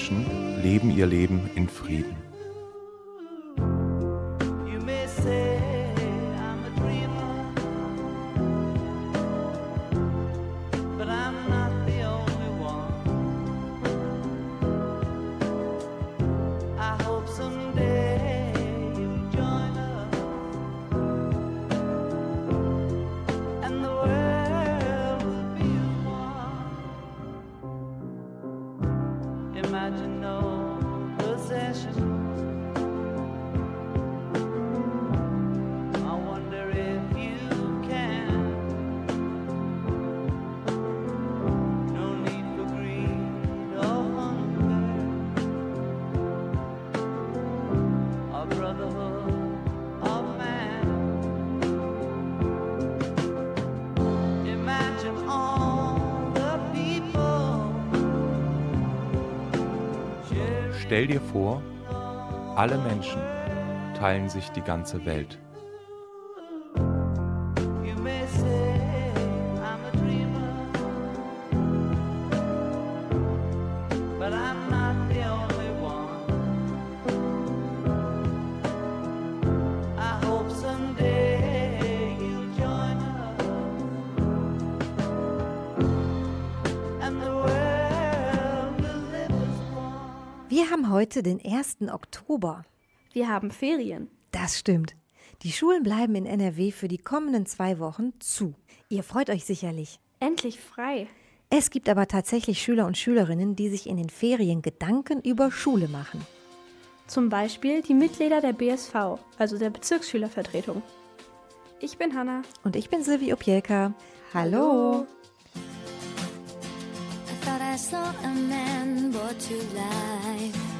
Menschen Stell dir vor, alle Menschen teilen sich die ganze Welt. Heute den 1. Oktober. Wir haben Ferien. Das stimmt. Die Schulen bleiben in NRW für die kommenden zwei Wochen zu. Ihr freut euch sicherlich. Endlich frei. Es gibt aber tatsächlich Schüler und Schülerinnen, die sich in den Ferien Gedanken über Schule machen. Zum Beispiel die Mitglieder der BSV, also der Bezirksschülervertretung. Ich bin Hanna. Und ich bin Silvi Opielka. Hallo. I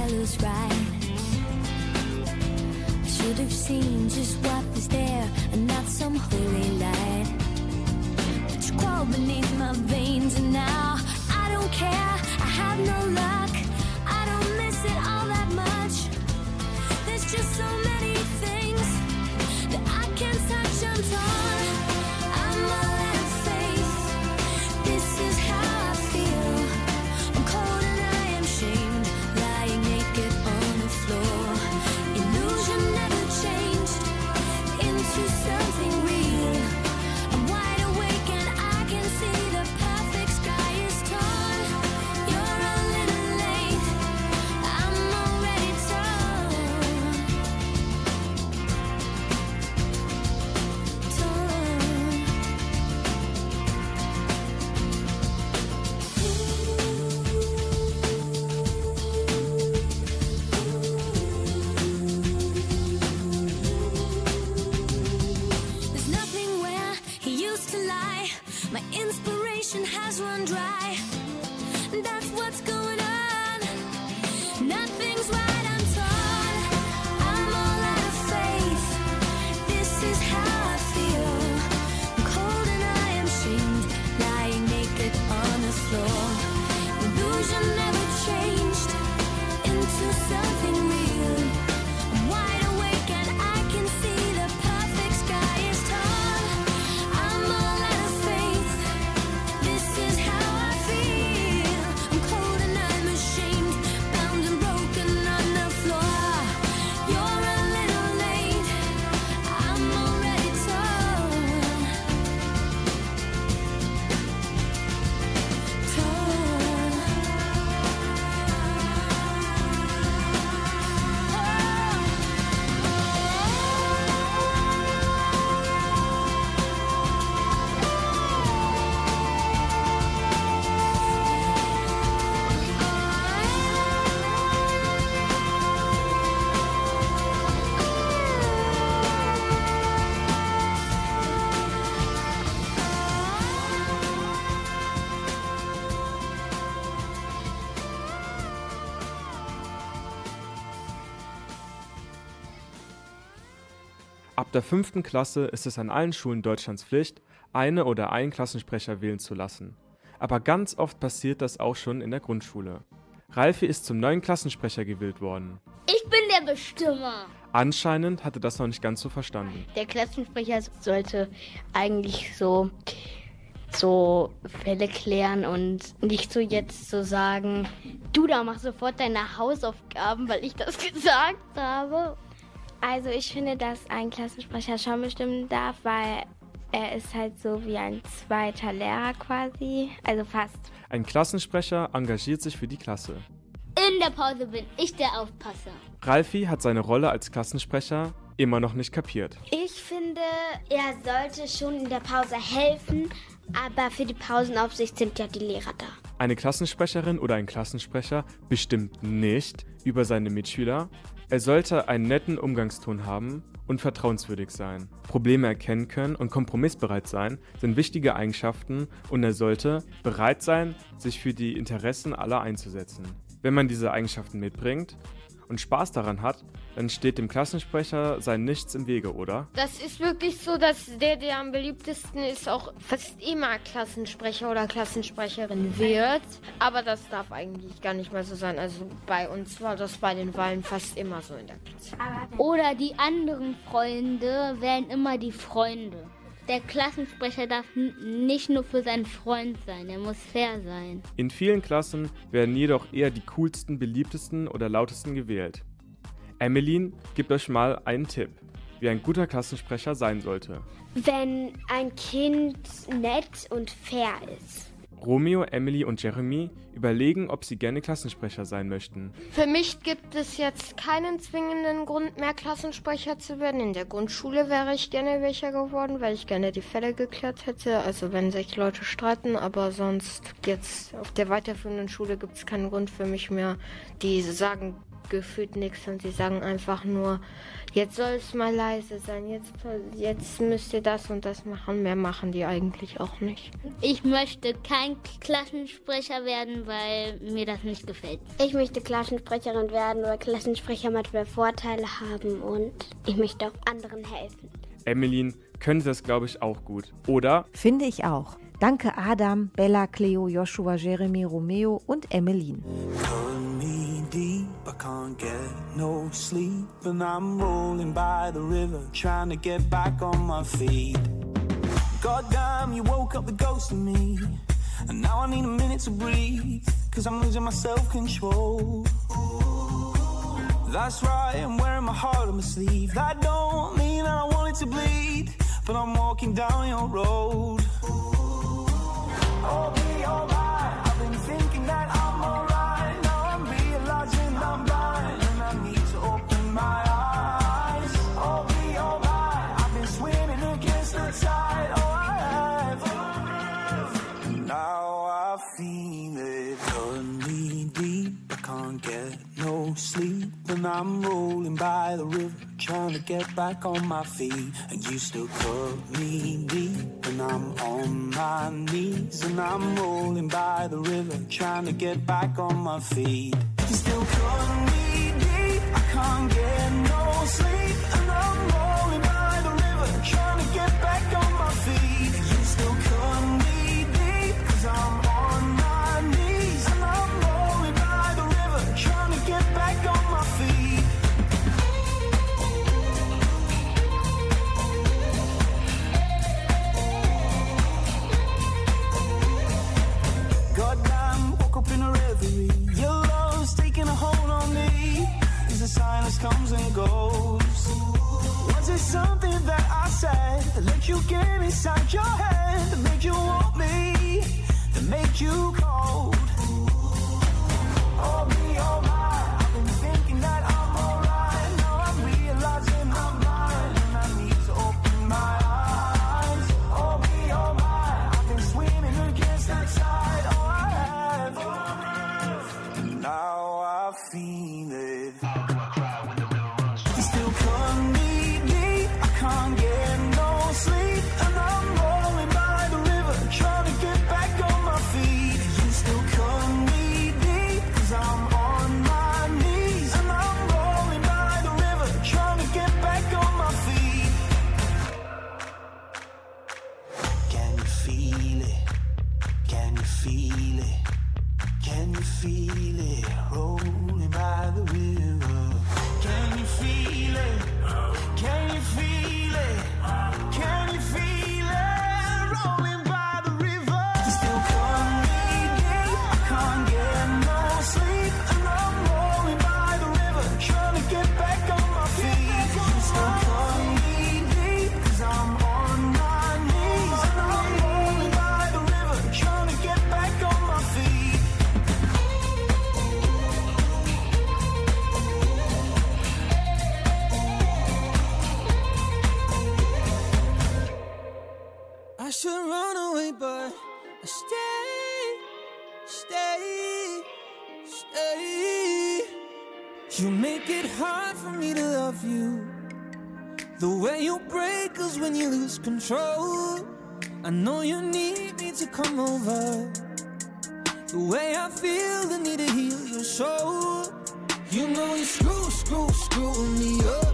teller's right. I should have seen just what was there and not some holy light. But you crawl beneath my veins and now I don't care. I have no luck. I don't miss it all that much. There's just so many Ab der fünften Klasse ist es an allen Schulen Deutschlands Pflicht, eine oder einen Klassensprecher wählen zu lassen. Aber ganz oft passiert das auch schon in der Grundschule. Ralfi ist zum neuen Klassensprecher gewählt worden. Ich bin der Bestimmer. Anscheinend hatte das noch nicht ganz so verstanden. Der Klassensprecher sollte eigentlich so, so Fälle klären und nicht so jetzt so sagen, du da mach sofort deine Hausaufgaben, weil ich das gesagt habe. Also ich finde, dass ein Klassensprecher schon bestimmen darf, weil er ist halt so wie ein zweiter Lehrer quasi. Also fast. Ein Klassensprecher engagiert sich für die Klasse. In der Pause bin ich der Aufpasser. Ralfi hat seine Rolle als Klassensprecher immer noch nicht kapiert. Ich finde, er sollte schon in der Pause helfen, aber für die Pausenaufsicht sind ja die Lehrer da. Eine Klassensprecherin oder ein Klassensprecher bestimmt nicht über seine Mitschüler. Er sollte einen netten Umgangston haben und vertrauenswürdig sein. Probleme erkennen können und kompromissbereit sein sind wichtige Eigenschaften und er sollte bereit sein, sich für die Interessen aller einzusetzen. Wenn man diese Eigenschaften mitbringt und Spaß daran hat, dann steht dem Klassensprecher sein Nichts im Wege, oder? Das ist wirklich so, dass der, der am beliebtesten ist, auch fast immer Klassensprecher oder Klassensprecherin wird. Aber das darf eigentlich gar nicht mehr so sein. Also bei uns war das bei den Wahlen fast immer so in der Klasse. Oder die anderen Freunde wären immer die Freunde. Der Klassensprecher darf nicht nur für seinen Freund sein, er muss fair sein. In vielen Klassen werden jedoch eher die coolsten, beliebtesten oder lautesten gewählt. Emmeline gibt euch mal einen Tipp, wie ein guter Klassensprecher sein sollte. Wenn ein Kind nett und fair ist. Romeo, Emily und Jeremy überlegen, ob sie gerne Klassensprecher sein möchten. Für mich gibt es jetzt keinen zwingenden Grund mehr, Klassensprecher zu werden. In der Grundschule wäre ich gerne welcher geworden, weil ich gerne die Fälle geklärt hätte. Also wenn sich Leute streiten, aber sonst jetzt auf der weiterführenden Schule gibt es keinen Grund für mich mehr. Die sagen gefühlt nichts und sie sagen einfach nur, jetzt soll es mal leise sein, jetzt, jetzt müsst ihr das und das machen. Mehr machen die eigentlich auch nicht. Ich möchte kein Klassensprecher werden, weil mir das nicht gefällt. Ich möchte Klassensprecherin werden, weil Klassensprecher manchmal Vorteile haben und ich möchte auch anderen helfen. Emmeline könnte das, glaube ich, auch gut. Oder Finde ich auch. Danke Adam, Bella, Cleo, Joshua, Jeremy, Romeo und Emmeline. Deep, I can't get no sleep, and I'm rolling by the river, trying to get back on my feet. Goddamn, you woke up the ghost in me, and now I need a minute to breathe, cause I'm losing my self control. That's right, I'm wearing my heart on my sleeve. That don't mean that I want it to bleed, but I'm walking down your road. I'll don't sleep and I'm rolling by the river trying to get back on my feet. And you still cut me deep and I'm on my knees. And I'm rolling by the river trying to get back on my feet. You still cut me deep I can't get no sleep. And I'm rolling by the river trying to get back on my feet. reverie. Your love's taking a hold on me. It's the silence comes and goes. Was it something that I said that let you get inside your head? You make it hard for me to love you. The way you break us when you lose control. I know you need me to come over. The way I feel, the need to heal your soul. You know you screw, screw, screw me up.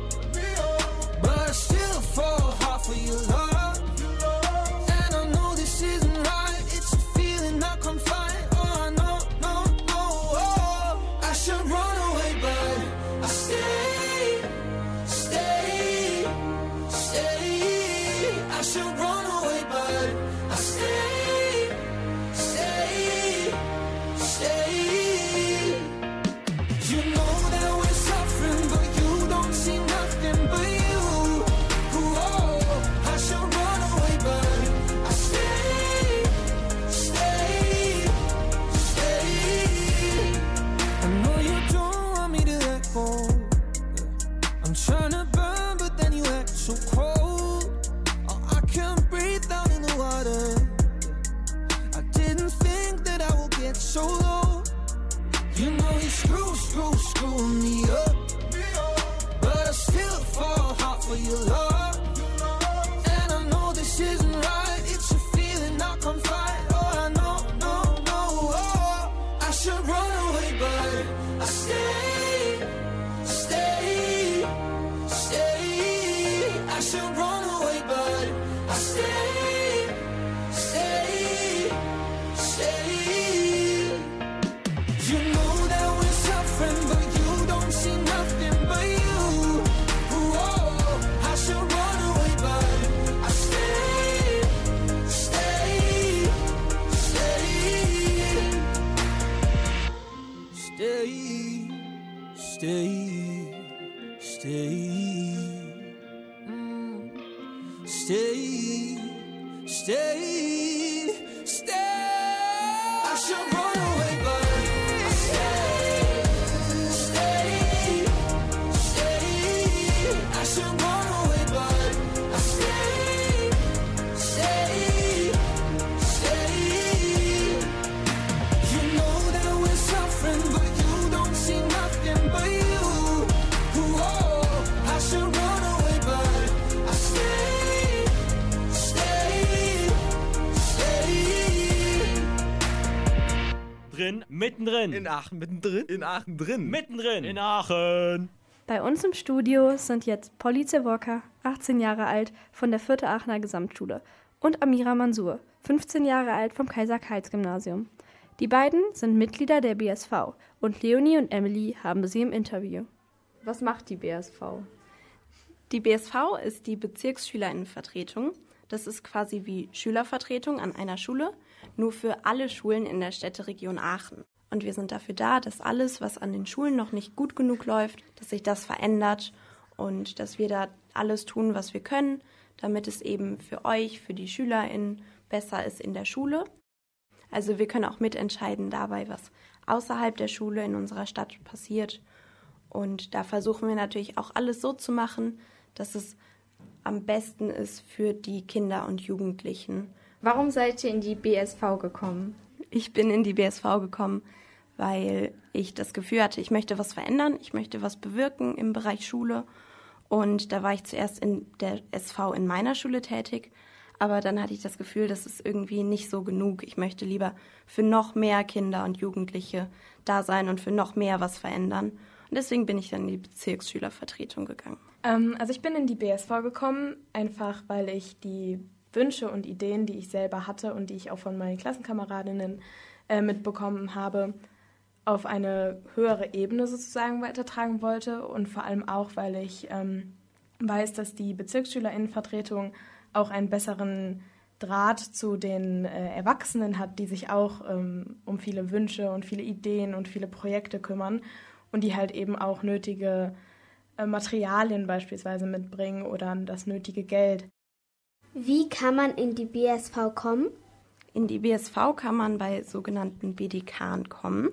Aachen mittendrin? In Aachen drin. Mittendrin. In Aachen. Bei uns im Studio sind jetzt Polly Zewocka, 18 Jahre alt, von der 4. Aachener Gesamtschule und Amira Mansur, 15 Jahre alt vom Kaiser-Karls-Gymnasium. Die beiden sind Mitglieder der BSV und Leonie und Emily haben sie im Interview. Was macht die BSV? Die BSV ist die Bezirksschülerinnenvertretung. Das ist quasi wie Schülervertretung an einer Schule, nur für alle Schulen in der Städteregion Aachen. Und wir sind dafür da, dass alles, was an den Schulen noch nicht gut genug läuft, dass sich das verändert und dass wir da alles tun, was wir können, damit es eben für euch, für die SchülerInnen besser ist in der Schule. Also wir können auch mitentscheiden dabei, was außerhalb der Schule in unserer Stadt passiert. Und da versuchen wir natürlich auch alles so zu machen, dass es am besten ist für die Kinder und Jugendlichen. Warum seid ihr in die BSV gekommen? Ich bin in die BSV gekommen, weil ich das Gefühl hatte, ich möchte was verändern, ich möchte was bewirken im Bereich Schule. Und da war ich zuerst in der SV in meiner Schule tätig, aber dann hatte ich das Gefühl, das ist irgendwie nicht so genug. Ich möchte lieber für noch mehr Kinder und Jugendliche da sein und für noch mehr was verändern. Und deswegen bin ich dann in die Bezirksschülervertretung gegangen. Ähm, also ich bin in die BSV gekommen, einfach weil ich die Wünsche und Ideen, die ich selber hatte und die ich auch von meinen Klassenkameradinnen äh, mitbekommen habe, auf eine höhere Ebene sozusagen weitertragen wollte und vor allem auch, weil ich ähm, weiß, dass die Bezirksschülerinnenvertretung auch einen besseren Draht zu den äh, Erwachsenen hat, die sich auch ähm, um viele Wünsche und viele Ideen und viele Projekte kümmern und die halt eben auch nötige äh, Materialien beispielsweise mitbringen oder das nötige Geld. Wie kann man in die BSV kommen? In die BSV kann man bei sogenannten BDK kommen.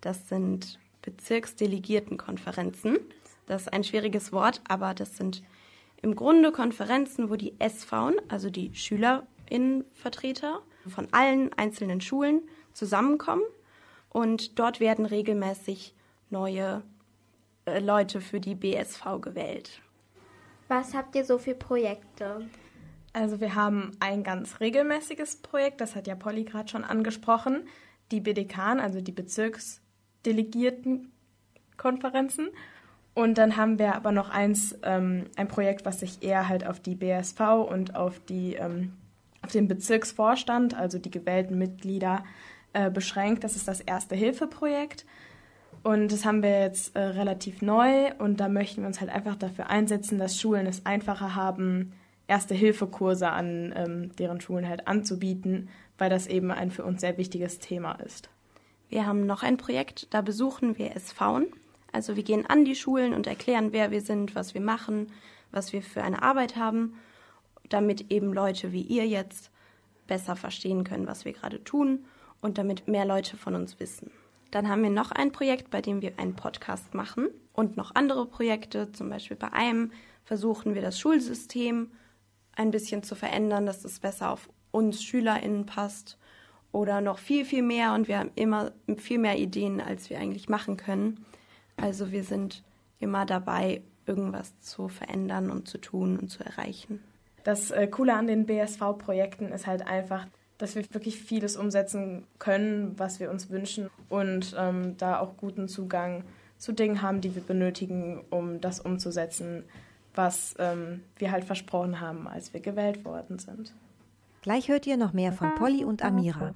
Das sind Bezirksdelegiertenkonferenzen. Das ist ein schwieriges Wort, aber das sind im Grunde Konferenzen, wo die SV, also die Schülerinnenvertreter von allen einzelnen Schulen zusammenkommen und dort werden regelmäßig neue äh, Leute für die BSV gewählt. Was habt ihr so für Projekte? Also wir haben ein ganz regelmäßiges Projekt, das hat ja Polly gerade schon angesprochen, die BDK, also die Bezirksdelegiertenkonferenzen. Und dann haben wir aber noch eins, ähm, ein Projekt, was sich eher halt auf die BSV und auf, die, ähm, auf den Bezirksvorstand, also die gewählten Mitglieder, äh, beschränkt. Das ist das Erste-Hilfe-Projekt. Und das haben wir jetzt äh, relativ neu und da möchten wir uns halt einfach dafür einsetzen, dass Schulen es einfacher haben, Erste-Hilfe-Kurse an ähm, deren Schulen halt anzubieten, weil das eben ein für uns sehr wichtiges Thema ist. Wir haben noch ein Projekt, da besuchen wir SVen. Also wir gehen an die Schulen und erklären, wer wir sind, was wir machen, was wir für eine Arbeit haben, damit eben Leute wie ihr jetzt besser verstehen können, was wir gerade tun und damit mehr Leute von uns wissen. Dann haben wir noch ein Projekt, bei dem wir einen Podcast machen und noch andere Projekte. Zum Beispiel bei einem versuchen wir das Schulsystem ein bisschen zu verändern, dass es besser auf uns SchülerInnen passt oder noch viel, viel mehr und wir haben immer viel mehr Ideen, als wir eigentlich machen können. Also wir sind immer dabei, irgendwas zu verändern und zu tun und zu erreichen. Das äh, Coole an den BSV-Projekten ist halt einfach, dass wir wirklich vieles umsetzen können, was wir uns wünschen und ähm, da auch guten Zugang zu Dingen haben, die wir benötigen, um das umzusetzen, was ähm, wir halt versprochen haben, als wir gewählt worden sind. Gleich hört ihr noch mehr von Polly und Amira.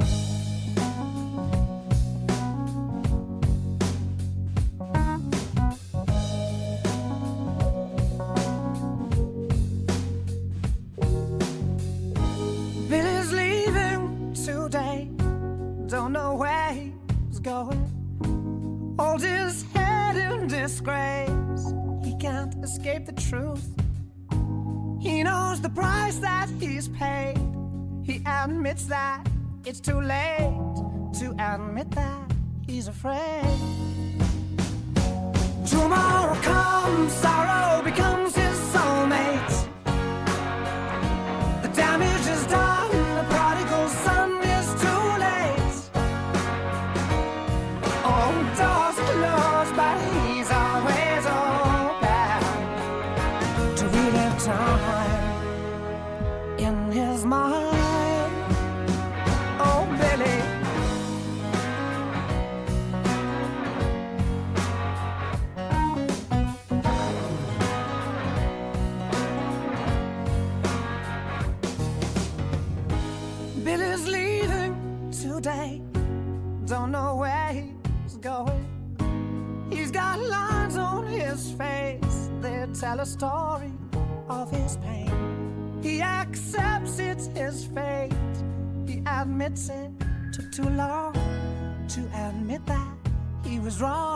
Was wrong.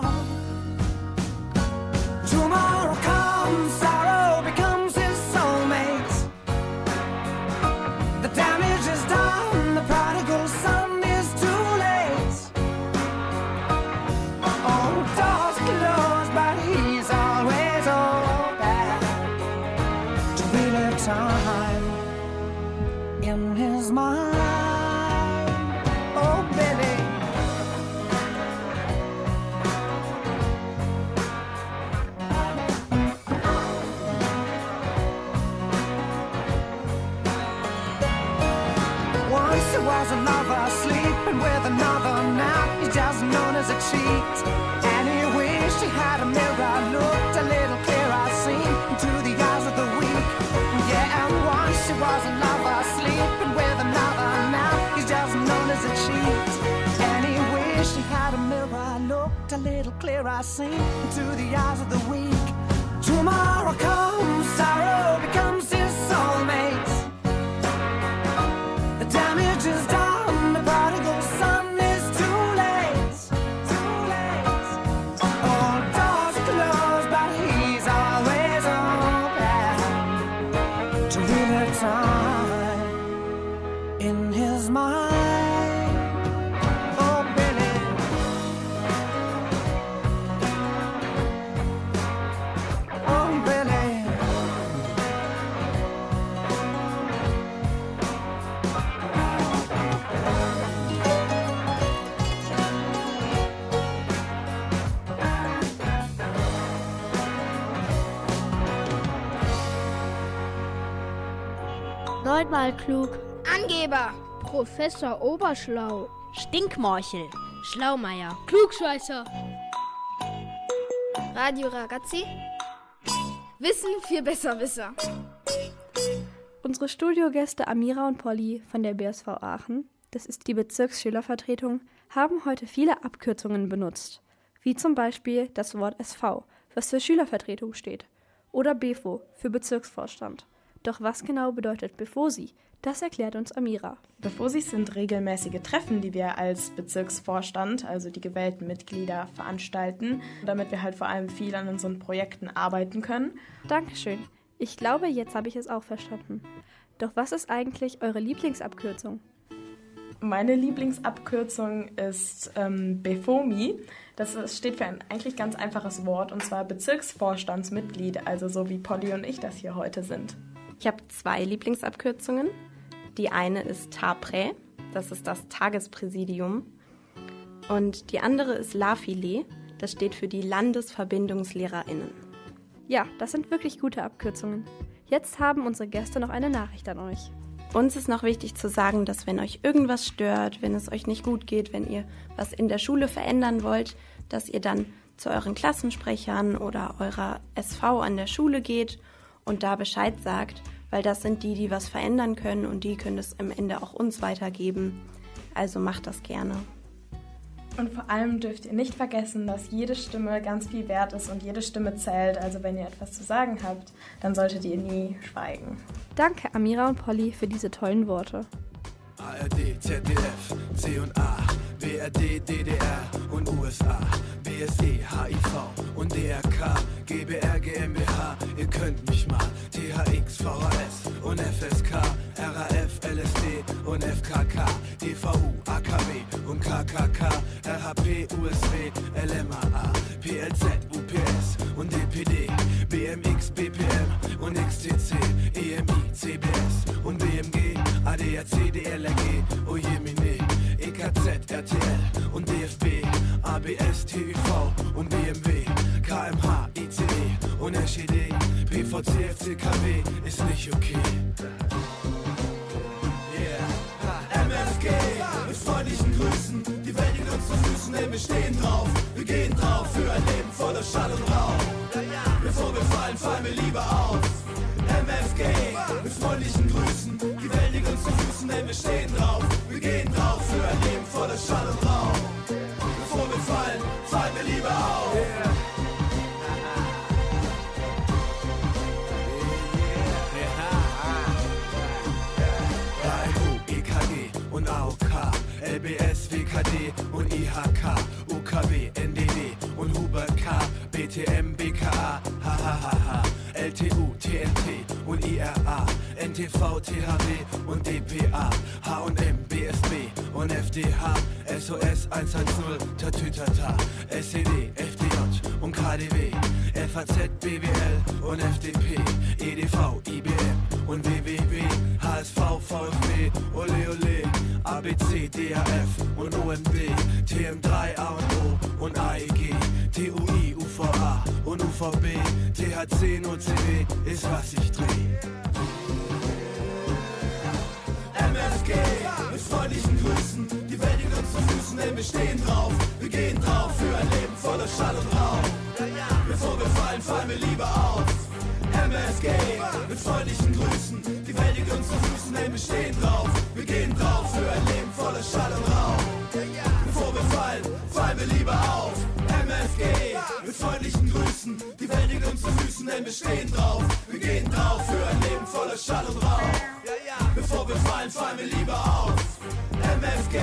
Clearer, seen into the eyes Neunmal klug. Angeber. Professor Oberschlau. Stinkmorchel. Schlaumeier. Klugscheißer. Radio Ragazzi. Wissen für Besserwisser. Unsere Studiogäste Amira und Polly von der BSV Aachen, das ist die Bezirksschülervertretung, haben heute viele Abkürzungen benutzt, wie zum Beispiel das Wort SV, was für Schülervertretung steht, oder BEFO für Bezirksvorstand. Doch was genau bedeutet BEFOSI? Das erklärt uns Amira. Befosis sind regelmäßige Treffen, die wir als Bezirksvorstand, also die gewählten Mitglieder, veranstalten, damit wir halt vor allem viel an unseren Projekten arbeiten können. Dankeschön. Ich glaube, jetzt habe ich es auch verstanden. Doch was ist eigentlich eure Lieblingsabkürzung? Meine Lieblingsabkürzung ist ähm, BEFOMI. Das steht für ein eigentlich ganz einfaches Wort und zwar Bezirksvorstandsmitglied, also so wie Polly und ich das hier heute sind. Ich habe zwei Lieblingsabkürzungen. Die eine ist TAPRE, das ist das Tagespräsidium. Und die andere ist LAFILE, das steht für die LandesverbindungslehrerInnen. Ja, das sind wirklich gute Abkürzungen. Jetzt haben unsere Gäste noch eine Nachricht an euch. Uns ist noch wichtig zu sagen, dass wenn euch irgendwas stört, wenn es euch nicht gut geht, wenn ihr was in der Schule verändern wollt, dass ihr dann zu euren Klassensprechern oder eurer SV an der Schule geht und da Bescheid sagt, weil das sind die, die was verändern können und die können es am Ende auch uns weitergeben. Also macht das gerne. Und vor allem dürft ihr nicht vergessen, dass jede Stimme ganz viel wert ist und jede Stimme zählt. Also wenn ihr etwas zu sagen habt, dann solltet ihr nie schweigen. Danke, Amira und Polly, für diese tollen Worte. ARD, ZDF, C und A, BRD, DDR und USA, BSE, HIV und DRK, GBR, GmbH, ihr könnt mich mal, THX, VHS und FSK, RAF, LSD und FKK, DVU, AKW und KKK, RHP, USW, LMAA, PLZ, UPS und DPD, BMX, BPM und XTC, EMI, CBS und BMG, ADAC, DLRG, Ojemine, EKZ, RTL und DFB, ABS, TÜV und BMW, KMH, ICE und SED, PVC, FCKW ist nicht okay. Yeah. MFG mit freundlichen Grüßen, die Welt liegt uns zu Füßen, denn wir stehen drauf, wir gehen drauf für ein Leben voller Schall und Rauch. Bevor wir fallen, fallen wir lieber auf. MFG mit freundlichen Grüßen, die Welt zu Füßen, denn wir stehen drauf, wir gehen drauf für ein Leben voller Schall und Rauch. Bevor wir fallen, fallen wir lieber auf. AMU, EKG und AOK, LBS, WKD und IHK, UKW, NDW und Huber K, BTM, BKA, HHHH, LTU, TNT und IRA, NTV, THW und DPA, H&M, BSB und FDH, SOS 110, Tatütata, SED, FDJ und KDW, FAZ, BWL und FDP, EDV, IBM und WWW, HSV, VfB, Ole Ole, ABC, DHF und OMB, TM3, A und O und AEG, TUI, UVA und UVB, THC und OCB ist was ich dreh. MFG mit freundlichen Grüßen, die Welt liegt uns zu Füßen, denn wir stehen drauf, wir gehen drauf für ein Leben voller Schall und Rauch. Bevor wir fallen, fallen wir lieber auf. MFG mit freundlichen Grüßen, die Welt liegt uns zu Füßen, denn wir stehen drauf, wir gehen drauf für ein Leben voller Schall und Rauch. Bevor wir fallen, fallen wir lieber auf. MFG mit freundlichen Grüßen, die Welt liegt uns zu Füßen, denn wir stehen drauf, wir gehen drauf für ein Leben voller Schall und Rauch. Bevor wir fallen, fallen wir lieber auf. MFG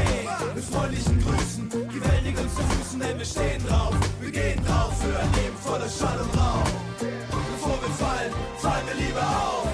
mit freundlichen Grüßen, die Welt liegt uns zu Füßen, denn wir stehen drauf, wir gehen drauf für ein Leben voller Schall und Rauch. Bevor wir fallen, fallen wir lieber auf.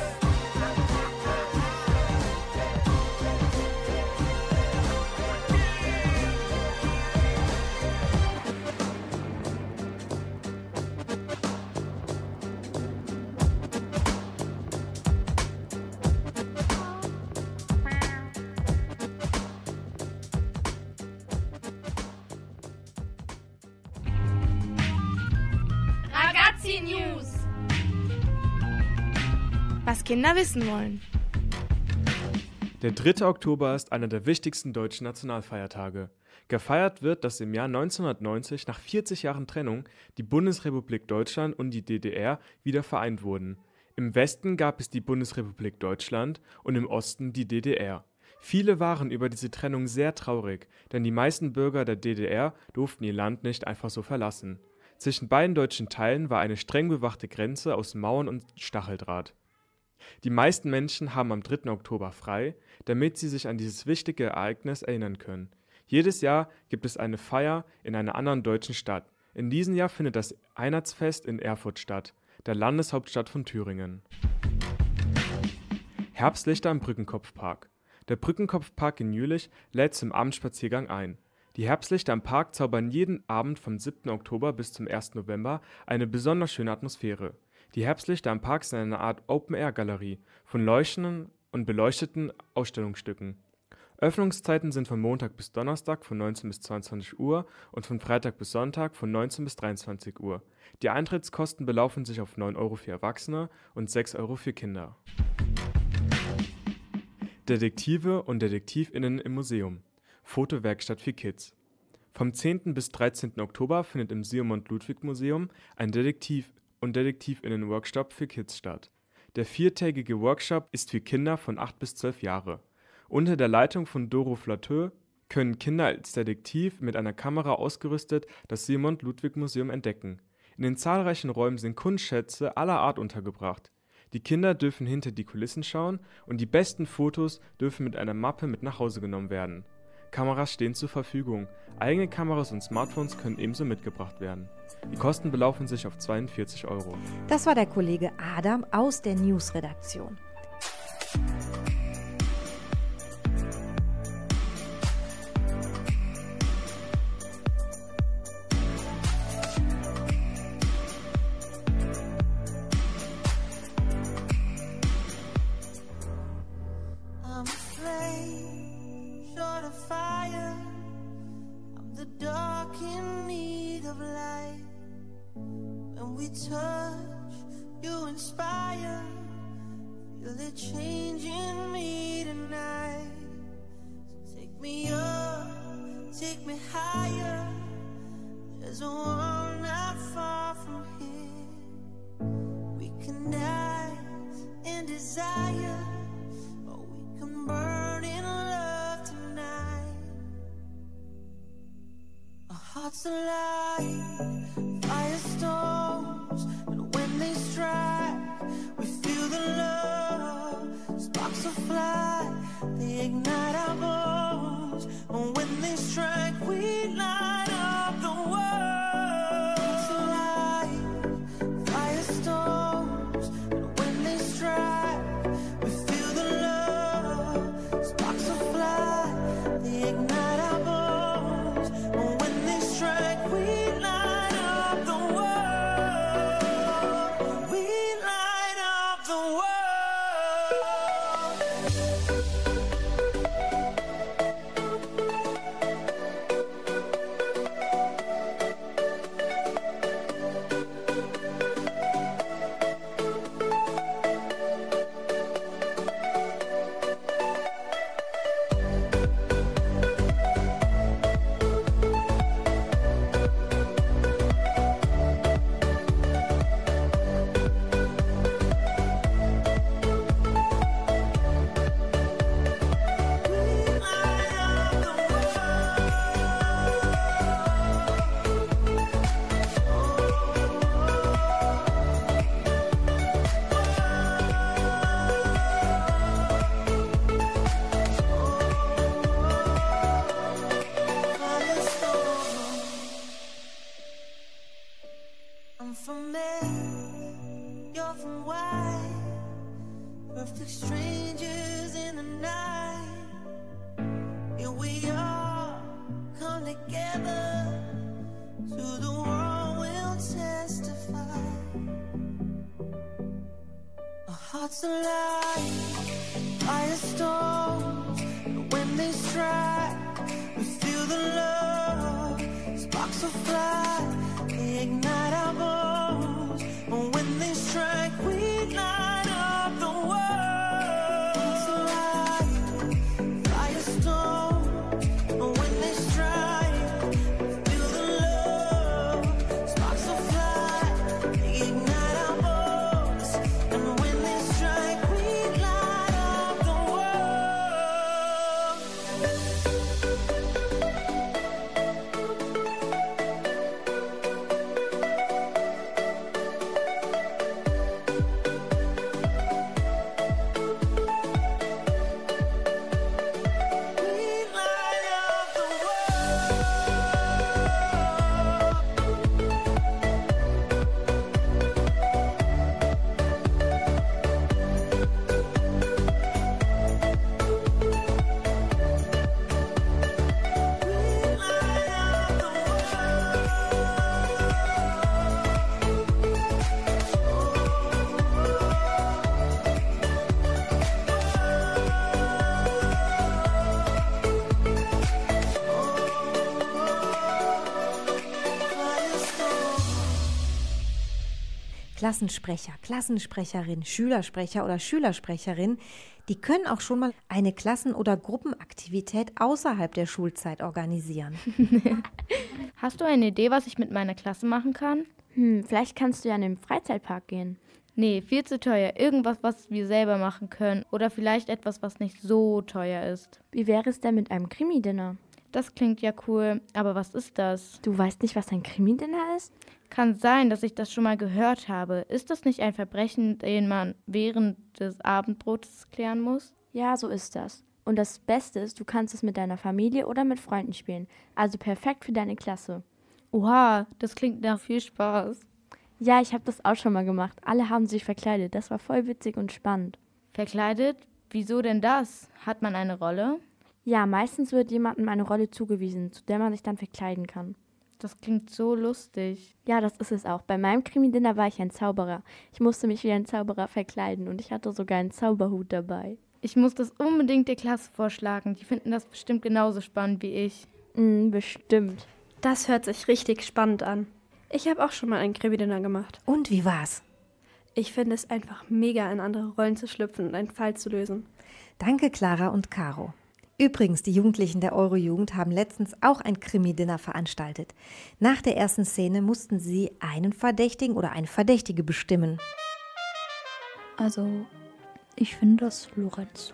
Kinder wissen wollen. Der 3. Oktober ist einer der wichtigsten deutschen Nationalfeiertage. Gefeiert wird, dass im Jahr 1990 nach 40 Jahren Trennung die Bundesrepublik Deutschland und die DDR wieder vereint wurden. Im Westen gab es die Bundesrepublik Deutschland und im Osten die DDR. Viele waren über diese Trennung sehr traurig, denn die meisten Bürger der DDR durften ihr Land nicht einfach so verlassen. Zwischen beiden deutschen Teilen war eine streng bewachte Grenze aus Mauern und Stacheldraht. Die meisten Menschen haben am 3. Oktober frei, damit sie sich an dieses wichtige Ereignis erinnern können. Jedes Jahr gibt es eine Feier in einer anderen deutschen Stadt. In diesem Jahr findet das Einheitsfest in Erfurt statt, der Landeshauptstadt von Thüringen. Herbstlichter im Brückenkopfpark. Der Brückenkopfpark in Jülich lädt zum Abendspaziergang ein. Die Herbstlichter im Park zaubern jeden Abend vom 7. Oktober bis zum 1. November eine besonders schöne Atmosphäre. Die Herbstlichter im Park sind eine Art Open-Air-Galerie von leuchtenden und beleuchteten Ausstellungsstücken. Öffnungszeiten sind von Montag bis Donnerstag von 19 bis 22 Uhr und von Freitag bis Sonntag von 19 bis 23 Uhr. Die Eintrittskosten belaufen sich auf 9 Euro für Erwachsene und 6 Euro für Kinder. Detektive und DetektivInnen im Museum. Fotowerkstatt für Kids. Vom 10. bis 13. Oktober findet im Siemund-Ludwig-Museum ein Detektiv- und DetektivInnen-Workshop für Kids statt. Der viertägige Workshop ist für Kinder von 8 bis 12 Jahre. Unter der Leitung von Doro Flateux können Kinder als Detektiv mit einer Kamera ausgerüstet das Siemund-Ludwig-Museum entdecken. In den zahlreichen Räumen sind Kunstschätze aller Art untergebracht. Die Kinder dürfen hinter die Kulissen schauen und die besten Fotos dürfen mit einer Mappe mit nach Hause genommen werden. Kameras stehen zur Verfügung. Eigene Kameras und Smartphones können ebenso mitgebracht werden. Die Kosten belaufen sich auf 42 Euro. Das war der Kollege Adam aus der Newsredaktion. We are, come together. To the world we'll testify. Our hearts alive, firestorms. When they strike, we feel the love. Sparks will fly, ignite Klassensprecher, Klassensprecherin, Schülersprecher oder Schülersprecherin, die können auch schon mal eine Klassen- oder Gruppenaktivität außerhalb der Schulzeit organisieren. Hast du eine Idee, was ich mit meiner Klasse machen kann? Hm, vielleicht kannst du ja in den Freizeitpark gehen. Nee, viel zu teuer. Irgendwas, was wir selber machen können. Oder vielleicht etwas, was nicht so teuer ist. Wie wäre es denn mit einem Krimi-Dinner? Das klingt ja cool, aber was ist das? Du weißt nicht, was ein Krimi-Dinner ist? Kann sein, dass ich das schon mal gehört habe. Ist das nicht ein Verbrechen, den man während des Abendbrotes klären muss? Ja, so ist das. Und das Beste ist, du kannst es mit deiner Familie oder mit Freunden spielen. Also perfekt für deine Klasse. Oha, das klingt nach viel Spaß. Ja, ich habe das auch schon mal gemacht. Alle haben sich verkleidet. Das war voll witzig und spannend. Verkleidet? Wieso denn das? Hat man eine Rolle? Ja, meistens wird jemandem eine Rolle zugewiesen, zu der man sich dann verkleiden kann. Das klingt so lustig. Ja, das ist es auch. Bei meinem Krimi-Dinner war ich ein Zauberer. Ich musste mich wie ein Zauberer verkleiden und ich hatte sogar einen Zauberhut dabei. Ich muss das unbedingt der Klasse vorschlagen. Die finden das bestimmt genauso spannend wie ich. Mm, bestimmt. Das hört sich richtig spannend an. Ich habe auch schon mal ein Krimi-Dinner gemacht. Und wie war's? Ich finde es einfach mega, in andere Rollen zu schlüpfen und einen Fall zu lösen. Danke, Clara und Caro. Übrigens, die Jugendlichen der Eurojugend haben letztens auch ein Krimi-Dinner veranstaltet. Nach der ersten Szene mussten sie einen Verdächtigen oder eine Verdächtige bestimmen. Also, ich finde, dass Lorenzo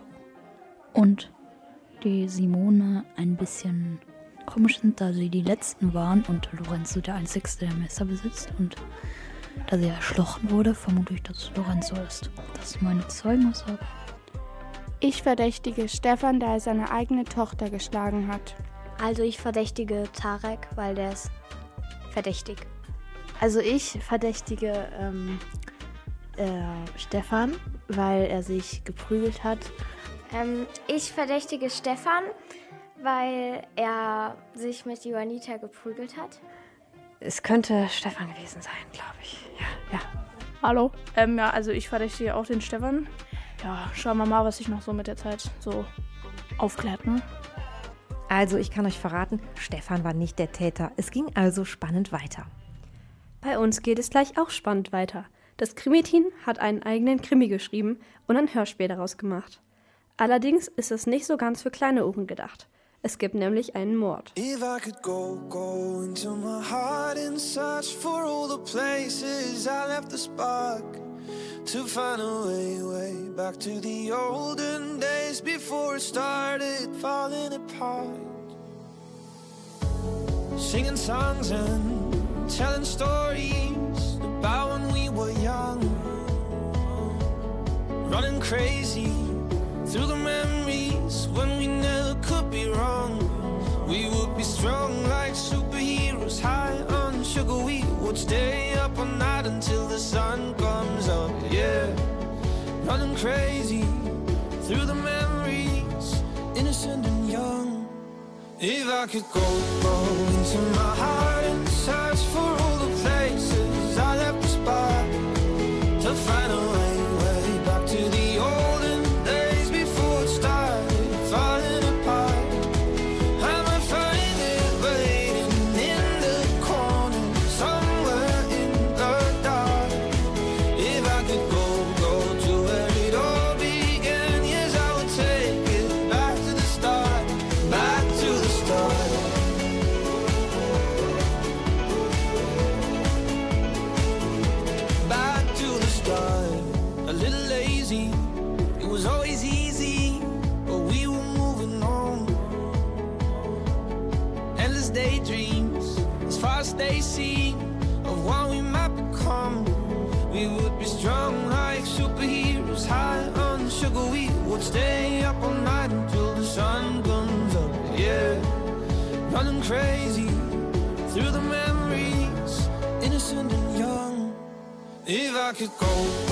und die Simone ein bisschen komisch sind, da sie die Letzten waren und Lorenzo der Einzige, der Messer besitzt und da sie erschlossen wurde, vermute ich, dass es Lorenzo ist. Das ist meine Zeugenaussage. Ich verdächtige Stefan, da er seine eigene Tochter geschlagen hat. Also ich verdächtige Tarek, weil der ist verdächtig. Also ich verdächtige ähm, äh, Stefan, weil er sich geprügelt hat. Ähm, ich verdächtige Stefan, weil er sich mit Juanita geprügelt hat. Es könnte Stefan gewesen sein, glaube ich. Ja, ja. Hallo. Ähm, ja, also ich verdächtige auch den Stefan. Ja, schauen wir mal, was sich noch so mit der Zeit so aufklärt, ne? Also, ich kann euch verraten, Stefan war nicht der Täter. Es ging also spannend weiter. Bei uns geht es gleich auch spannend weiter. Das Krimi-Team hat einen eigenen Krimi geschrieben und ein Hörspiel daraus gemacht. Allerdings ist es nicht so ganz für kleine Ohren gedacht. Es gibt nämlich einen Mord. If I could go, go into my heart and search for all the places I left the spark to find a way, way back to the olden days before it started falling apart. Singing songs and telling stories about when we were young, running crazy through the memories when we never could be wrong. We would be strong like superheroes, high on sugar. We would stay up all night until the sun comes up. Yeah, running crazy through the memories, innocent and young. If I could go, go into my heart and search for all the I could go,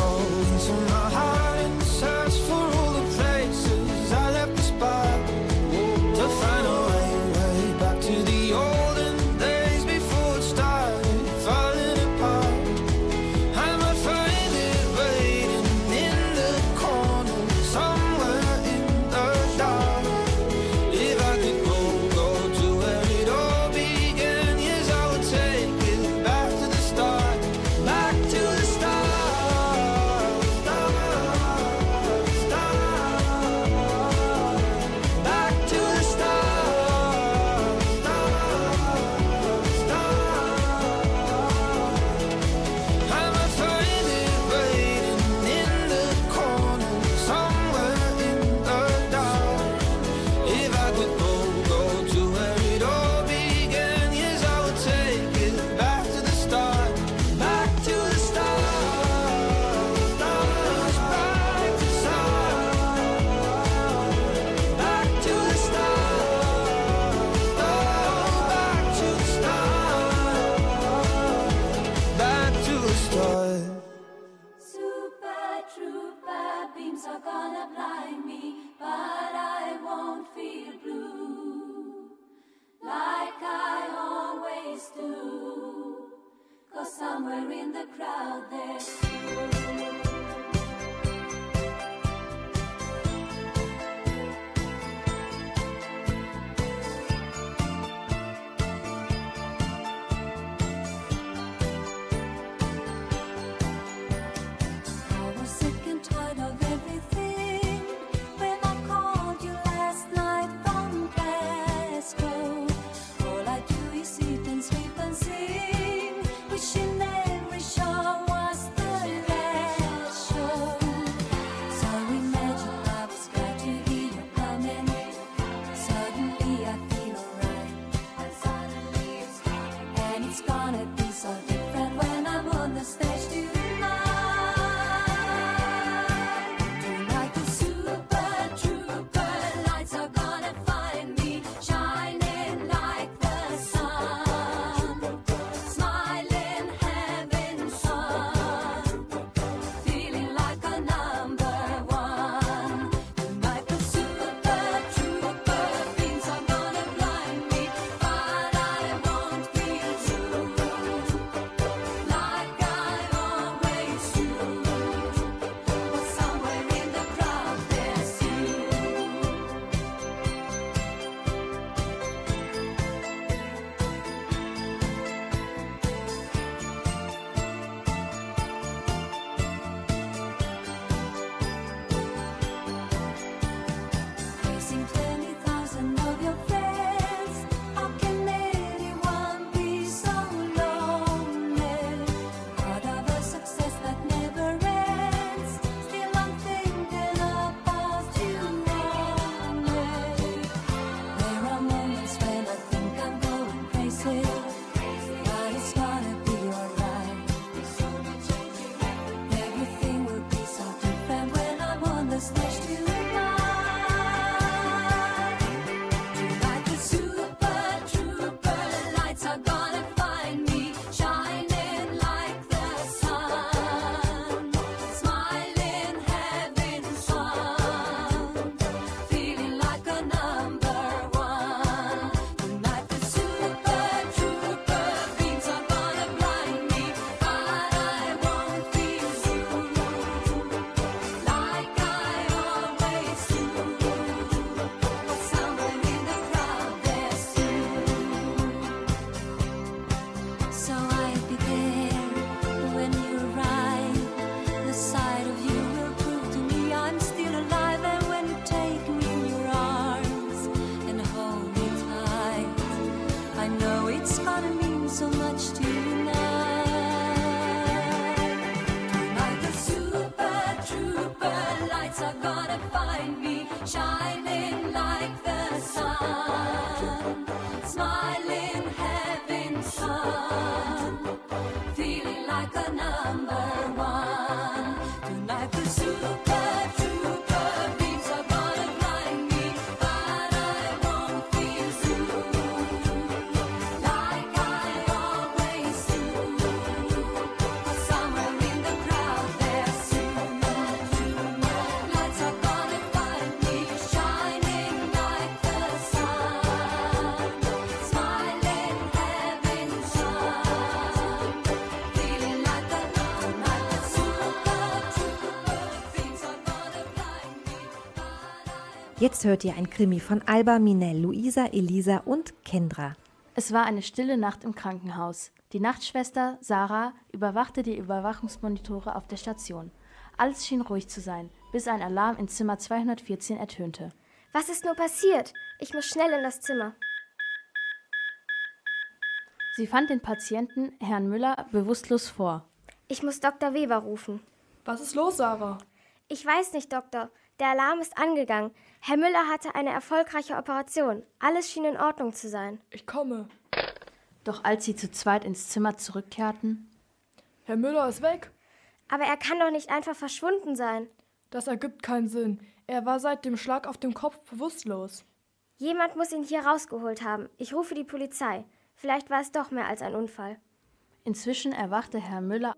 Jetzt hört ihr ein Krimi von Alba, Minel, Luisa, Elisa und Kendra. Es war eine stille Nacht im Krankenhaus. Die Nachtschwester Sarah überwachte die Überwachungsmonitore auf der Station. Alles schien ruhig zu sein, bis ein Alarm in Zimmer 214 ertönte. Was ist nur passiert? Ich muss schnell in das Zimmer. Sie fand den Patienten, Herrn Müller, bewusstlos vor. Ich muss Dr. Weber rufen. Was ist los, Sarah? Ich weiß nicht, Doktor. Der Alarm ist angegangen. Herr Müller hatte eine erfolgreiche Operation. Alles schien in Ordnung zu sein. Ich komme. Doch als sie zu zweit ins Zimmer zurückkehrten. Herr Müller ist weg. Aber er kann doch nicht einfach verschwunden sein. Das ergibt keinen Sinn. Er war seit dem Schlag auf dem Kopf bewusstlos. Jemand muss ihn hier rausgeholt haben. Ich rufe die Polizei. Vielleicht war es doch mehr als ein Unfall. Inzwischen erwachte Herr Müller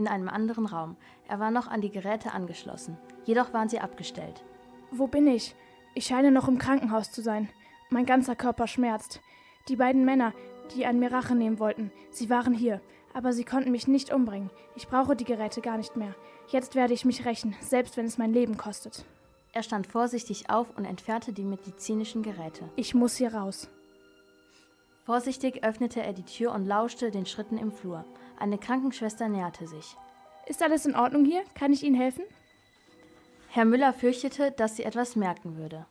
in einem anderen Raum. Er war noch an die Geräte angeschlossen. Jedoch waren sie abgestellt. Wo bin ich? Ich scheine noch im Krankenhaus zu sein. Mein ganzer Körper schmerzt. Die beiden Männer, die an mir Rache nehmen wollten, sie waren hier, aber sie konnten mich nicht umbringen. Ich brauche die Geräte gar nicht mehr. Jetzt werde ich mich rächen, selbst wenn es mein Leben kostet. Er stand vorsichtig auf und entfernte die medizinischen Geräte. Ich muss hier raus. Vorsichtig öffnete er die Tür und lauschte den Schritten im Flur. Eine Krankenschwester näherte sich. Ist alles in Ordnung hier? Kann ich Ihnen helfen? Herr Müller fürchtete, dass sie etwas merken würde.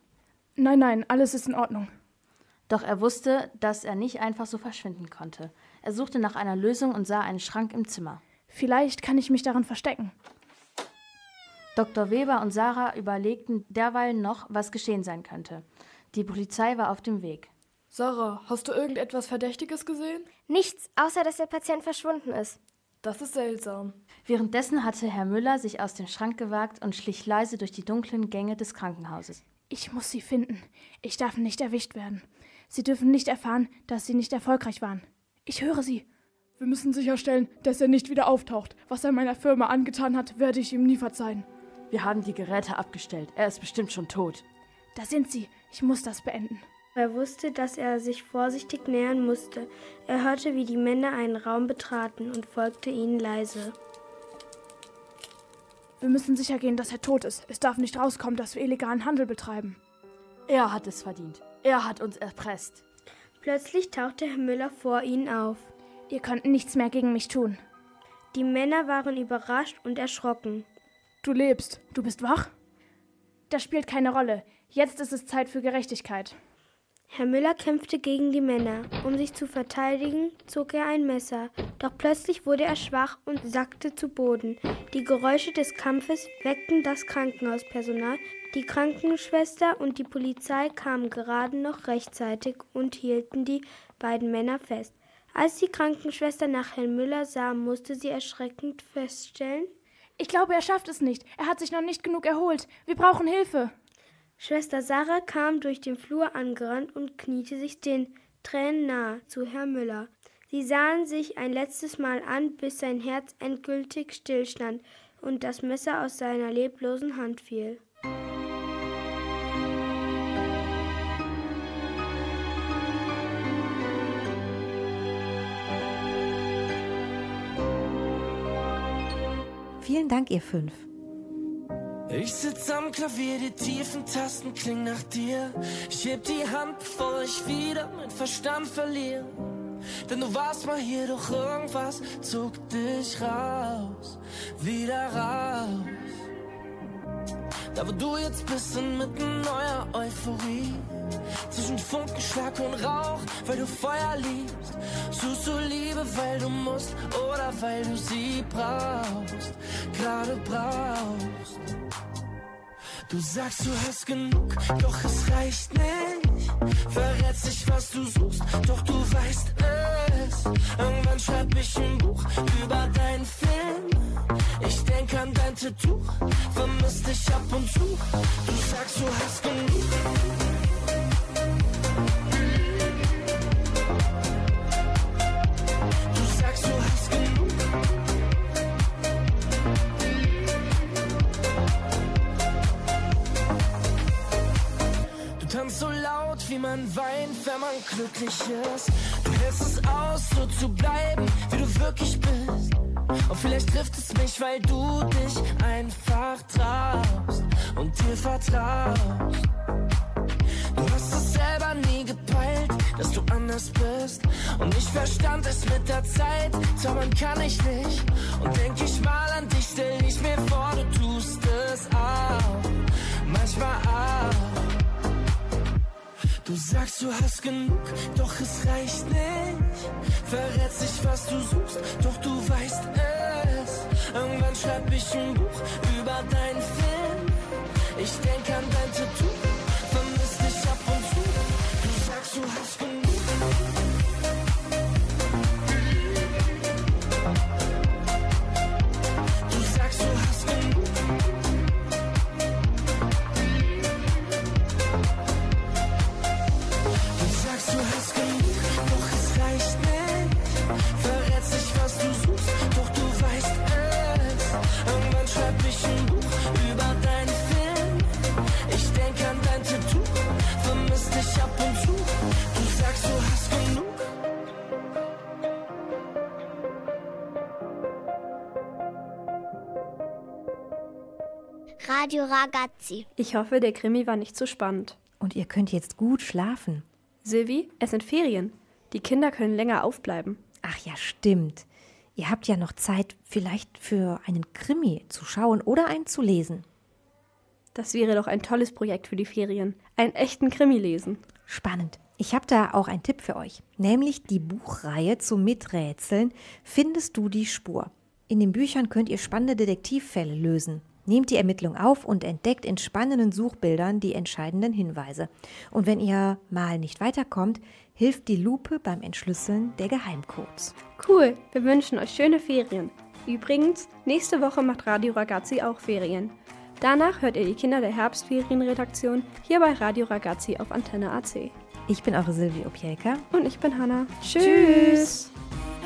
Nein, nein, alles ist in Ordnung. Doch er wusste, dass er nicht einfach so verschwinden konnte. Er suchte nach einer Lösung und sah einen Schrank im Zimmer. Vielleicht kann ich mich darin verstecken. Dr. Weber und Sarah überlegten derweil noch, was geschehen sein könnte. Die Polizei war auf dem Weg. Sarah, hast du irgendetwas Verdächtiges gesehen? Nichts, außer dass der Patient verschwunden ist. Das ist seltsam. Währenddessen hatte Herr Müller sich aus dem Schrank gewagt und schlich leise durch die dunklen Gänge des Krankenhauses. Ich muss sie finden. Ich darf nicht erwischt werden. Sie dürfen nicht erfahren, dass sie nicht erfolgreich waren. Ich höre sie. Wir müssen sicherstellen, dass er nicht wieder auftaucht. Was er meiner Firma angetan hat, werde ich ihm nie verzeihen. Wir haben die Geräte abgestellt. Er ist bestimmt schon tot. Da sind sie. Ich muss das beenden. Er wusste, dass er sich vorsichtig nähern musste. Er hörte, wie die Männer einen Raum betraten und folgte ihnen leise. Wir müssen sicher gehen, dass er tot ist. Es darf nicht rauskommen, dass wir illegalen Handel betreiben. Er hat es verdient. Er hat uns erpresst. Plötzlich tauchte Herr Müller vor ihnen auf. Ihr könnt nichts mehr gegen mich tun. Die Männer waren überrascht und erschrocken. Du lebst. Du bist wach? Das spielt keine Rolle. Jetzt ist es Zeit für Gerechtigkeit. Herr Müller kämpfte gegen die Männer. Um sich zu verteidigen, zog er ein Messer. Doch plötzlich wurde er schwach und sackte zu Boden. Die Geräusche des Kampfes weckten das Krankenhauspersonal. Die Krankenschwester und die Polizei kamen gerade noch rechtzeitig und hielten die beiden Männer fest. Als die Krankenschwester nach Herrn Müller sah, musste sie erschreckend feststellen, Ich glaube, er schafft es nicht. Er hat sich noch nicht genug erholt. Wir brauchen Hilfe. Schwester Sarah kam durch den Flur angerannt und kniete sich den Tränen nahe zu Herrn Müller. Sie sahen sich ein letztes Mal an, bis sein Herz endgültig stillstand und das Messer aus seiner leblosen Hand fiel. Vielen Dank, ihr fünf. Ich sitz am Klavier, die tiefen Tasten klingen nach dir. Ich heb die Hand, bevor ich wieder meinen Verstand verliere. Denn du warst mal hier, doch irgendwas zog dich raus, wieder raus. Da wo du jetzt bist, inmitten neuer Euphorie. Zwischen Funkenschlag und Rauch, weil du Feuer liebst. Suchst du Liebe, weil du musst oder weil du sie brauchst, gerade brauchst. Du sagst, du hast genug, doch es reicht nicht. Verrätst dich, was du suchst, doch du weißt es. Irgendwann schreib ich ein Buch über deinen Film. Ich denk an dein Tattoo, vermisst dich ab und zu. Du sagst, du hast genug. Du sagst, du hast genug. Tanzt so laut, wie man weint, wenn man glücklich ist. Du hältst es aus, so zu bleiben, wie du wirklich bist. Und vielleicht trifft es mich, weil du dich einfach traust und dir vertraust. Du hast es selber nie gepeilt, dass du anders bist. Und ich verstand es mit der Zeit, zaubern kann ich nicht. Und denk ich mal an dich, stell ich mir vor, du tust es auch. Manchmal auch. Du sagst, du hast genug, doch es reicht nicht. Verrätst dich, was du suchst, doch du weißt es. Irgendwann schreib ich ein Buch über deinen Film. Ich denk an dein Tattoo, vermiss dich ab und zu. Du sagst, du hast genug. Du sagst, du hast genug. Ich ein Buch über deinen Film. Ich denk an dein Tattoo, vermiss dich ab und zu. Du sagst, du hast genug. Radio Ragazzi. Ich hoffe, der Krimi war nicht zu spannend. Und ihr könnt jetzt gut schlafen. Silvi, es sind Ferien. Die Kinder können länger aufbleiben. Ach ja, stimmt. Ihr habt ja noch Zeit, vielleicht für einen Krimi zu schauen oder einen zu lesen. Das wäre doch ein tolles Projekt für die Ferien. Einen echten Krimi lesen. Spannend. Ich habe da auch einen Tipp für euch, nämlich die Buchreihe zum Miträtseln Findest du die Spur. In den Büchern könnt ihr spannende Detektivfälle lösen. Nehmt die Ermittlung auf und entdeckt in spannenden Suchbildern die entscheidenden Hinweise. Und wenn ihr mal nicht weiterkommt, hilft die Lupe beim Entschlüsseln der Geheimcodes. Cool, wir wünschen euch schöne Ferien. Übrigens, nächste Woche macht Radio Ragazzi auch Ferien. Danach hört ihr die Kinder der Herbstferienredaktion hier bei Radio Ragazzi auf Antenne AC. Ich bin eure Silvi Opielka. Und ich bin Hanna. Tschüss. My